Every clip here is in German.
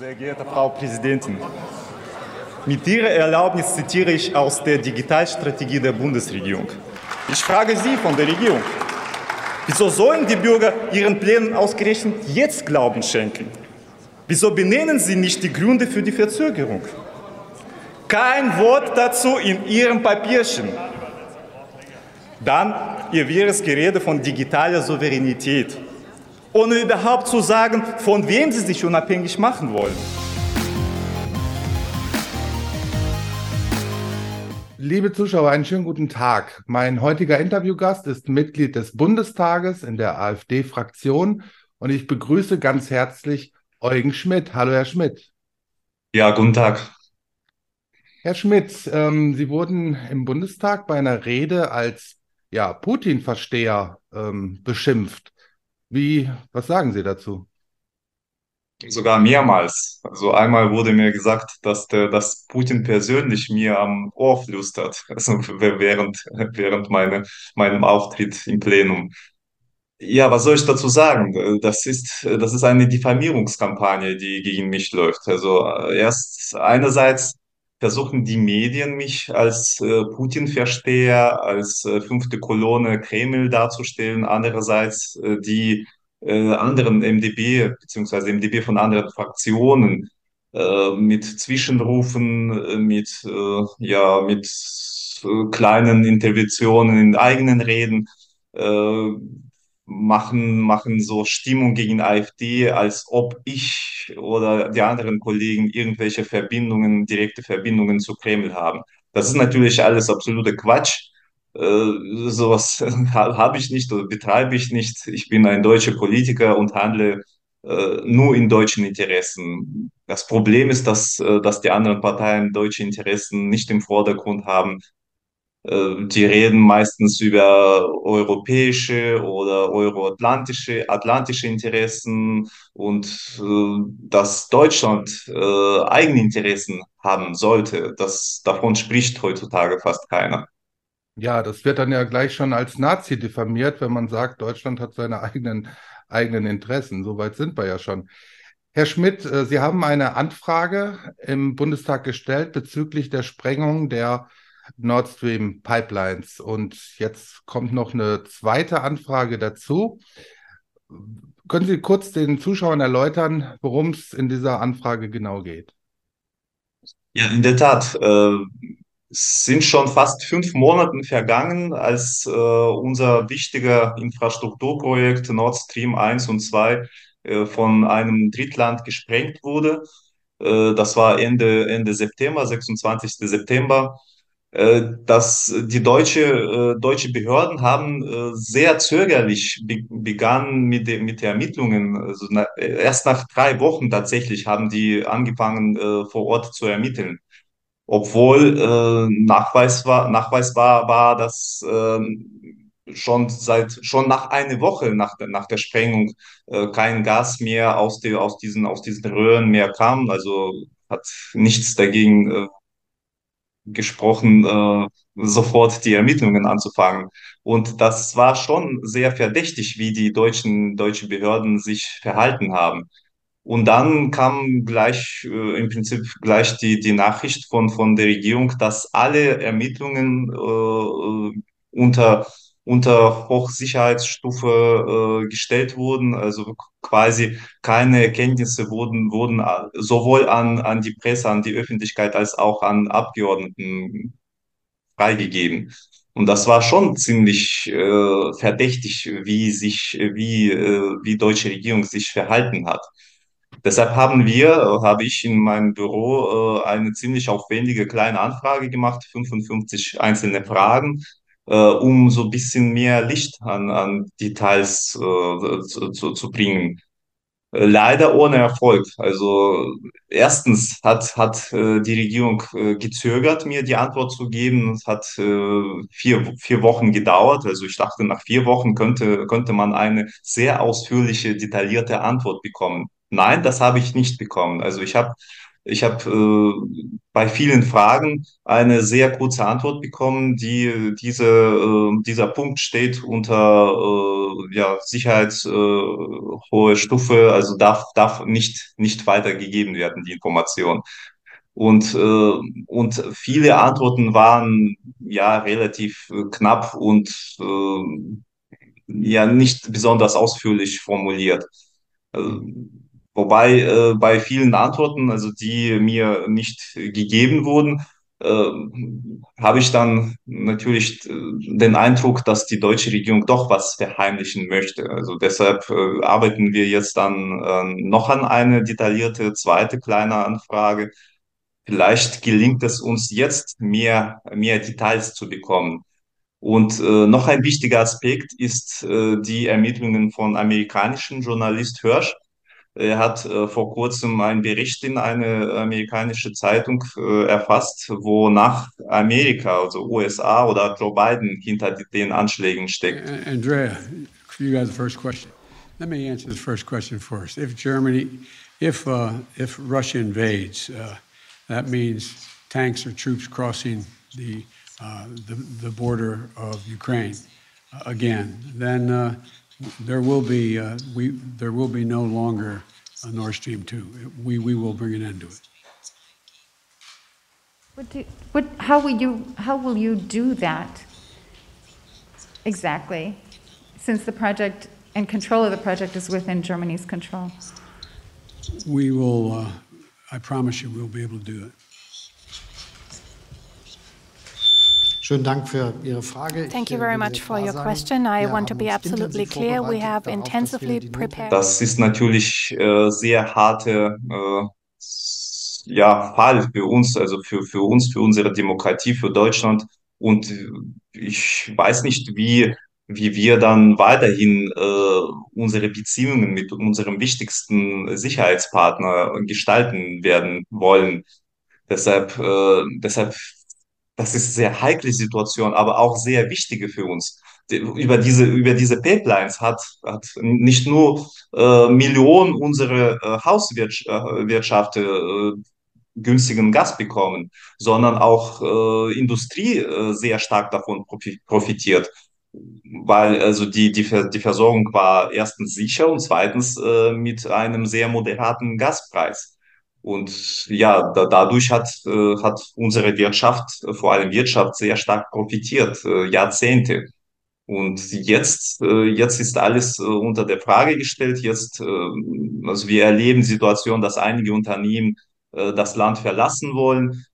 Sehr geehrte Frau Präsidentin, mit Ihrer Erlaubnis zitiere ich aus der Digitalstrategie der Bundesregierung. Ich frage Sie von der Regierung, wieso sollen die Bürger Ihren Plänen ausgerechnet jetzt Glauben schenken? Wieso benennen Sie nicht die Gründe für die Verzögerung? Kein Wort dazu in Ihrem Papierchen. Dann Ihr wirres Gerede von digitaler Souveränität, ohne überhaupt zu sagen, von wem Sie sich unabhängig machen wollen. Liebe Zuschauer, einen schönen guten Tag. Mein heutiger Interviewgast ist Mitglied des Bundestages in der AfD-Fraktion und ich begrüße ganz herzlich Eugen Schmidt. Hallo, Herr Schmidt. Ja, guten Tag. Herr Schmidt, ähm, Sie wurden im Bundestag bei einer Rede als ja, Putin-Versteher ähm, beschimpft. Wie, was sagen Sie dazu? Sogar mehrmals. Also einmal wurde mir gesagt, dass der, dass Putin persönlich mir am Ohr flüstert, also während, während meine, meinem Auftritt im Plenum. Ja, was soll ich dazu sagen? Das ist, das ist eine Diffamierungskampagne, die gegen mich läuft. Also äh, erst einerseits versuchen die Medien mich als äh, Putin-Versteher, als äh, fünfte Kolonne Kreml darzustellen. Andererseits äh, die äh, anderen MDB beziehungsweise MDB von anderen Fraktionen äh, mit Zwischenrufen, äh, mit ja mit kleinen Interventionen in eigenen Reden machen, machen so Stimmung gegen AfD, als ob ich oder die anderen Kollegen irgendwelche Verbindungen, direkte Verbindungen zu Kreml haben. Das ist natürlich alles absoluter Quatsch. Äh, sowas habe ich nicht oder betreibe ich nicht. Ich bin ein deutscher Politiker und handle äh, nur in deutschen Interessen. Das Problem ist, dass, äh, dass die anderen Parteien deutsche Interessen nicht im Vordergrund haben. Äh, die reden meistens über europäische oder euroatlantische atlantische Interessen und äh, dass Deutschland äh, eigene Interessen haben sollte, das davon spricht heutzutage fast keiner. Ja, das wird dann ja gleich schon als Nazi diffamiert, wenn man sagt, Deutschland hat seine eigenen, eigenen Interessen. Soweit sind wir ja schon. Herr Schmidt, Sie haben eine Anfrage im Bundestag gestellt bezüglich der Sprengung der Nord Stream Pipelines. Und jetzt kommt noch eine zweite Anfrage dazu. Können Sie kurz den Zuschauern erläutern, worum es in dieser Anfrage genau geht? Ja, in der Tat. Äh, es sind schon fast fünf Monate vergangen, als äh, unser wichtiger Infrastrukturprojekt Nord Stream 1 und 2 äh, von einem Drittland gesprengt wurde. Äh, das war Ende, Ende September, 26. September. Äh, dass die deutsche, äh, deutsche Behörden haben äh, sehr zögerlich be begangen mit, de mit den Ermittlungen. Also erst nach drei Wochen tatsächlich haben die angefangen, vor Ort zu ermitteln. Obwohl Nachweis war, nachweisbar war, dass äh, schon seit schon nach einer Woche nach nach der Sprengung kein Gas mehr aus, die, aus, diesen, aus diesen Röhren mehr kam. Also hat nichts dagegen gesprochen, äh, sofort die Ermittlungen anzufangen. Und das war schon sehr verdächtig, wie die deutschen, deutschen Behörden sich verhalten haben. Und dann kam gleich äh, im Prinzip gleich die, die Nachricht von, von der Regierung, dass alle Ermittlungen äh, unter unter Hochsicherheitsstufe äh, gestellt wurden. Also quasi keine Erkenntnisse wurden, wurden äh, sowohl an, an die Presse, an die Öffentlichkeit als auch an Abgeordneten freigegeben. Und das war schon ziemlich äh, verdächtig, wie sich, wie, äh, wie deutsche Regierung sich verhalten hat. Deshalb haben wir, habe ich in meinem Büro äh, eine ziemlich aufwendige kleine Anfrage gemacht, 55 einzelne Fragen, um so ein bisschen mehr Licht an, an Details äh, zu, zu, zu bringen. Äh, leider ohne Erfolg. Also erstens hat, hat äh, die Regierung äh, gezögert, mir die Antwort zu geben. Es hat äh, vier, vier Wochen gedauert. Also ich dachte, nach vier Wochen könnte, könnte man eine sehr ausführliche, detaillierte Antwort bekommen. Nein, das habe ich nicht bekommen. Also ich habe Ich habe äh, bei vielen Fragen eine sehr kurze Antwort bekommen, die diese, äh, dieser Punkt steht unter äh, ja, Sicherheits äh, Stufe, also darf, darf nicht, nicht weitergegeben werden, die Information. Und, äh, und viele Antworten waren ja relativ äh, knapp und äh, ja nicht besonders ausführlich formuliert. Äh, wobei äh, bei vielen Antworten, also die mir nicht gegeben wurden, äh, habe ich dann natürlich äh, den Eindruck, dass die deutsche Regierung doch was verheimlichen möchte. Also deshalb äh, arbeiten wir jetzt dann äh, noch an eine detaillierte zweite kleine Anfrage Vielleicht gelingt es uns jetzt, mehr, mehr Details zu bekommen. Und äh, noch ein wichtiger Aspekt ist äh, die Ermittlungen von amerikanischen Journalist Hirsch. Er hat äh, vor kurzem einen Bericht in eine amerikanische Zeitung äh, erfasst, wo nach Amerika, also USA oder Joe Biden hinter den Anschlägen steckt. Andrea, you got the first question. Let me answer the first question first. If Germany, if uh, if Russia invades, uh, That means tanks or troops crossing the, uh, the, the, border of Ukraine uh, again. Then uh, there will be uh, we there will be no longer a Nord Stream two. We we will bring an end to it. What do, what, how will you how will you do that exactly? Since the project and control of the project is within Germany's control. We will uh, I promise you we'll be able to do it. Thank you very much for your question. I want to be absolutely clear. We have intensively prepared. Das ist natürlich äh, sehr harte äh, ja, Fall für uns, also für, für uns, für unsere Demokratie, für Deutschland. Und ich weiß nicht, wie wie wir dann weiterhin äh, unsere Beziehungen mit unserem wichtigsten Sicherheitspartner gestalten werden wollen. Deshalb, äh, deshalb, das ist sehr heikle Situation, aber auch sehr wichtige für uns. Über diese, über diese Pipelines hat, hat nicht nur äh, Millionen unserer äh, Hauswirtschaft äh, günstigen Gas bekommen, sondern auch äh, Industrie äh, sehr stark davon profitiert weil also die, die, die Versorgung war erstens sicher und zweitens äh, mit einem sehr moderaten Gaspreis. Und ja, da, dadurch hat, äh, hat unsere Wirtschaft, äh, vor allem Wirtschaft, sehr stark profitiert, äh, Jahrzehnte. Und jetzt, äh, jetzt ist alles äh, unter der Frage gestellt. Jetzt, äh, also wir erleben Situation, dass einige Unternehmen äh, das Land verlassen wollen,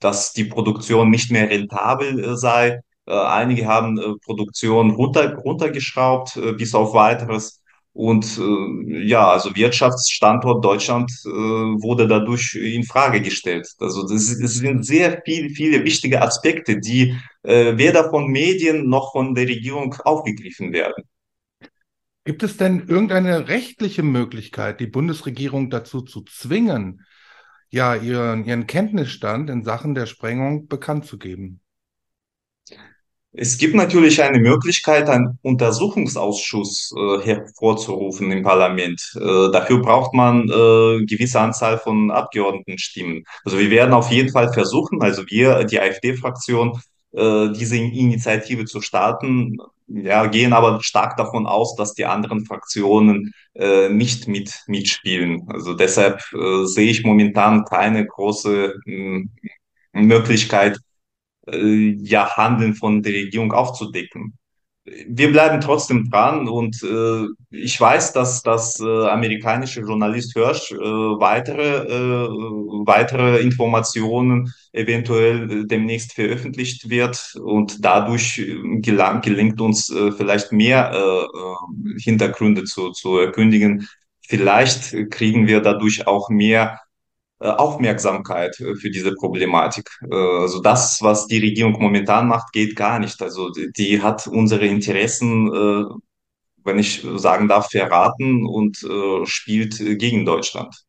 dass die Produktion nicht mehr rentabel sei einige haben Produktion runter, runtergeschraubt, bis auf weiteres. Und ja, also Wirtschaftsstandort Deutschland wurde dadurch in Frage gestellt. Also das, das sind sehr viel, viele wichtige Aspekte, die weder von Medien noch von der Regierung aufgegriffen werden. Gibt es denn irgendeine rechtliche Möglichkeit, die Bundesregierung dazu zu zwingen, ja, ihren, ihren Kenntnisstand in Sachen der Sprengung bekannt zu geben? Es gibt natürlich eine Möglichkeit, einen Untersuchungsausschuss äh, hervorzurufen im Parlament. Äh, dafür braucht man äh, gewisse Anzahl von Abgeordnetenstimmen. Also wir werden auf jeden Fall versuchen, also wir, die AfD-Fraktion, äh, diese Initiative zu starten. Ja, gehen aber stark davon aus, dass die anderen Fraktionen äh, nicht mit mitspielen. Also deshalb äh, sehe ich momentan keine große mh, Möglichkeit, äh, ja, Handeln von der Regierung aufzudecken. Wir bleiben trotzdem dran und äh, ich weiß, dass das äh, amerikanische Journalist Hirsch äh, weitere, äh, weitere Informationen eventuell äh, demnächst veröffentlicht wird und dadurch äh, gelang, gelingt uns äh, vielleicht mehr äh, äh, Hintergründe zu, zu erkündigen. Vielleicht kriegen wir dadurch auch mehr Aufmerksamkeit äh, für diese Problematik. Äh, also das, was die Regierung momentan macht, geht gar nicht. Also die hat unsere Interessen, wenn ich sagen darf, verraten und spielt gegen Deutschland.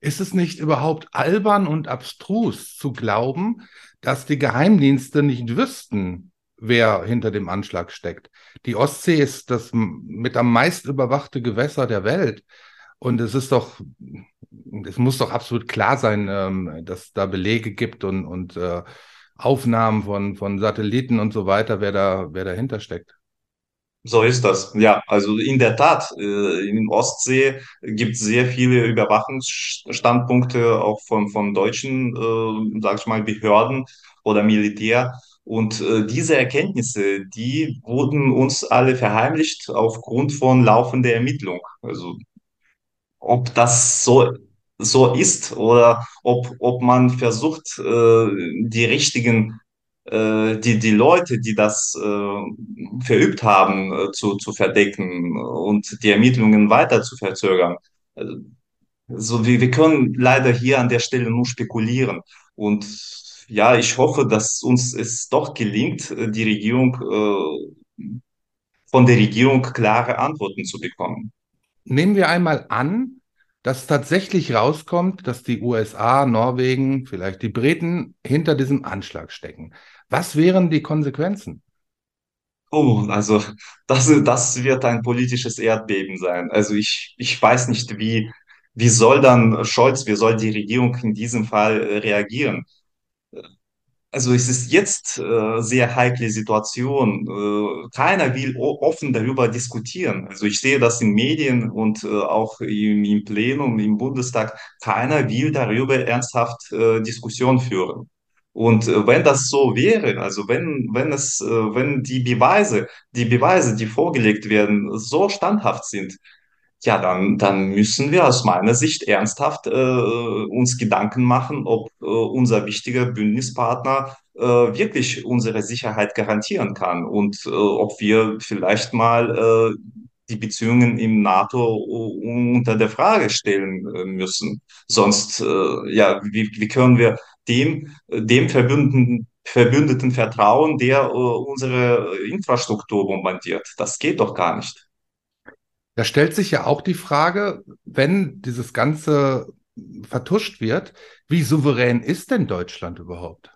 Ist es nicht überhaupt albern und abstrus zu glauben, dass die Geheimdienste nicht wüssten, wer hinter dem Anschlag steckt? Die Ostsee ist das mit am meist überwachte Gewässer der Welt. Und es ist doch es muss doch absolut klar sein, ähm, dass da Belege gibt und, und äh, Aufnahmen von, von Satelliten und so weiter, wer da, wer dahinter steckt. So ist das. Ja, also in der Tat, äh, in Ostsee gibt es sehr viele Überwachungsstandpunkte auch von, von deutschen, äh, sag ich mal, Behörden oder Militär. Und äh, diese Erkenntnisse, die wurden uns alle verheimlicht aufgrund von laufender Ermittlung. Also ob das so, so ist oder ob, ob man versucht, äh, die richtigen, äh, die, die Leute, die das äh, verübt haben, äh, zu, zu verdecken und die Ermittlungen weiter zu verzögern. Also, so wie wir können leider hier an der Stelle nur spekulieren. Und ja, ich hoffe, dass uns es doch gelingt, die Regierung, äh, von der Regierung klare Antworten zu bekommen. Nehmen wir einmal an, dass tatsächlich rauskommt, dass die USA, Norwegen, vielleicht die Briten hinter diesem Anschlag stecken. Was wären die Konsequenzen? Oh, also das, das wird ein politisches Erdbeben sein. Also ich, ich weiß nicht, wie, wie soll dann Scholz, wie soll die Regierung in diesem Fall äh, reagieren? Also es ist jetzt äh, sehr heikle Situation. Äh, keiner will offen darüber diskutieren. Also ich sehe das in Medien und äh, auch im, im Plenum, im Bundestag. Keiner will darüber ernsthaft äh, Diskussion führen. Und äh, wenn das so wäre, also wenn, wenn es, äh, wenn die Beweise, die Beweise, die vorgelegt werden, so standhaft sind, ja, dann, dann müssen wir aus meiner Sicht ernsthaft äh, uns Gedanken machen, ob äh, unser wichtiger Bündnispartner äh, wirklich unsere Sicherheit garantieren kann und äh, ob wir vielleicht mal äh, die Beziehungen im NATO unter der Frage stellen äh, müssen. Sonst, äh, ja, wie, wie können wir dem, dem Verbündeten, Verbündeten vertrauen, der äh, unsere Infrastruktur bombardiert? Das geht doch gar nicht. Da stellt sich ja auch die Frage, wenn dieses Ganze vertuscht wird, wie souverän ist denn Deutschland überhaupt?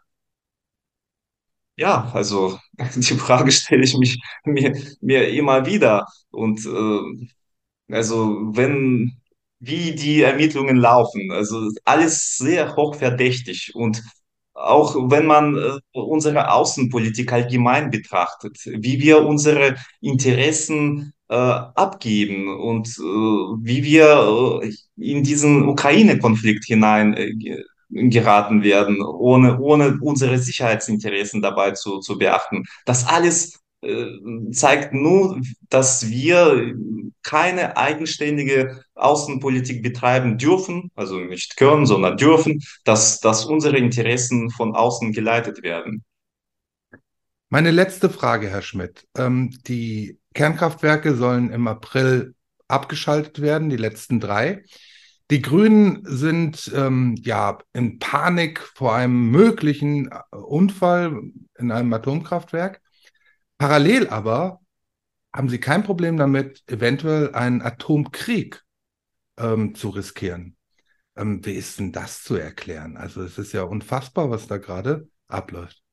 Ja, also die Frage stelle ich mich mir, mir immer wieder. Und äh, also wenn, wie die Ermittlungen laufen, also alles sehr hochverdächtig. Und auch wenn man äh, unsere Außenpolitik allgemein betrachtet, wie wir unsere Interessen abgeben und äh, wie wir äh, in diesen Ukraine-Konflikt hinein äh, geraten werden, ohne, ohne unsere Sicherheitsinteressen dabei zu, zu beachten. Das alles äh, zeigt nur, dass wir keine eigenständige Außenpolitik betreiben dürfen, also nicht können, sondern dürfen, dass, dass unsere Interessen von außen geleitet werden. Meine letzte Frage, Herr Schmidt. Ähm, die Kernkraftwerke sollen im April abgeschaltet werden, die letzten drei. Die Grünen sind ähm, ja in Panik vor einem möglichen äh, Unfall in einem Atomkraftwerk. Parallel aber haben sie kein Problem damit, eventuell einen Atomkrieg ähm, zu riskieren. Ähm, wie ist denn das zu erklären? Also es ist ja unfassbar, was da gerade abläuft.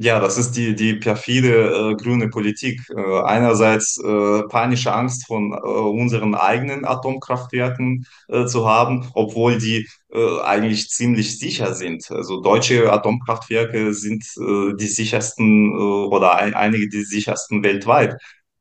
Ja, das ist die, die perfide äh, grüne Politik. Äh, einerseits äh, panische Angst von äh, unseren eigenen Atomkraftwerken äh, zu haben, obwohl die äh, eigentlich ziemlich sicher sind. Also deutsche Atomkraftwerke sind äh, die sichersten äh, oder ein, einige die sichersten weltweit.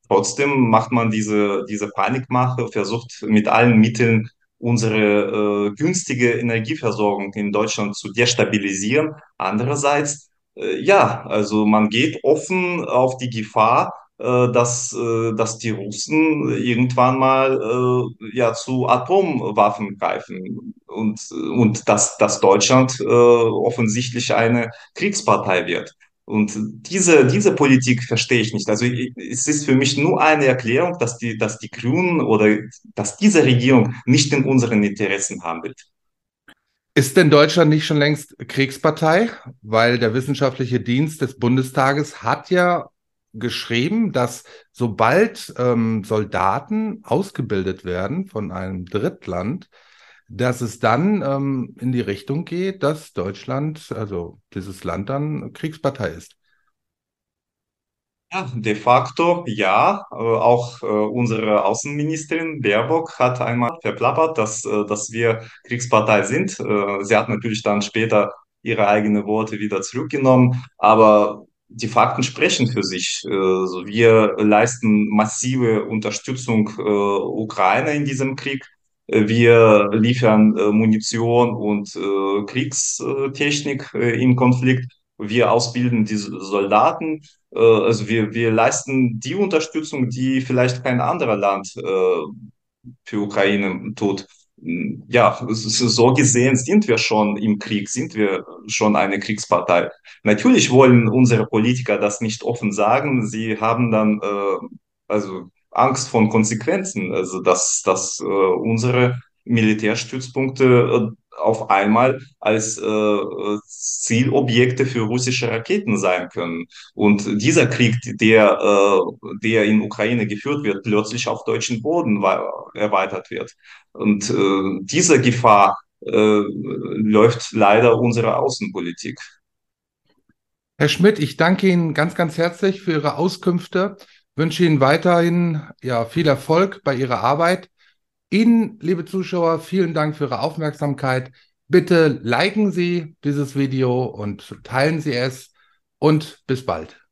Trotzdem macht man diese, diese Panikmache, versucht mit allen Mitteln unsere äh, günstige Energieversorgung in Deutschland zu destabilisieren. Andererseits äh, ja, also man geht offen auf die Gefahr, äh, dass, äh, dass die Russen irgendwann mal ja, zu Atomwaffen greifen und, und dass, dass Deutschland offensichtlich eine Kriegspartei wird. Und diese, diese Politik verstehe ich nicht. Also es ist für mich nur eine Erklärung, dass die, dass die Grünen oder dass diese Regierung nicht in unseren Interessen handelt. Ist denn Deutschland nicht schon längst Kriegspartei? Weil der wissenschaftliche Dienst des Bundestages hat ja geschrieben, dass sobald ähm, Soldaten ausgebildet werden von einem Drittland, dass es dann ähm, in die Richtung geht, dass Deutschland, also dieses Land dann Kriegspartei ist. Ja, de facto ja. Äh, Auch äh, unsere Außenministerin Baerbock hat einmal verplappert, dass, äh, dass wir Kriegspartei sind. Sie hat natürlich dann später ihre eigenen Worte wieder zurückgenommen, aber die Fakten sprechen für sich. Wir leisten massive Unterstützung Ukraine in diesem Krieg. Wir liefern Munition und Kriegstechnik im Konflikt. Wir ausbilden diese Soldaten. Äh, also wir, wir leisten die Unterstützung, die vielleicht kein anderer Land äh, für Ukraine tut. Ja, so gesehen sind wir schon im Krieg, sind wir schon eine Kriegspartei. Natürlich wollen unsere Politiker das nicht offen sagen. Sie haben dann äh, also Angst vor Konsequenzen, also dass, dass äh, unsere Militärstützpunkte äh, auf einmal als äh, Zielobjekte für russische Raketen sein können. Und dieser Krieg, der, äh, der in Ukraine geführt wird, plötzlich auf deutschen Boden erweitert wird. Und äh, diese Gefahr äh, läuft leider unsere Außenpolitik. Herr Schmidt, ich danke Ihnen ganz, ganz herzlich für Ihre Auskünfte, wünsche Ihnen weiterhin ja, viel Erfolg bei Ihrer Arbeit. Ihnen, liebe Zuschauer, vielen Dank für Ihre Aufmerksamkeit. Bitte liken Sie dieses Video und teilen Sie es und bis bald.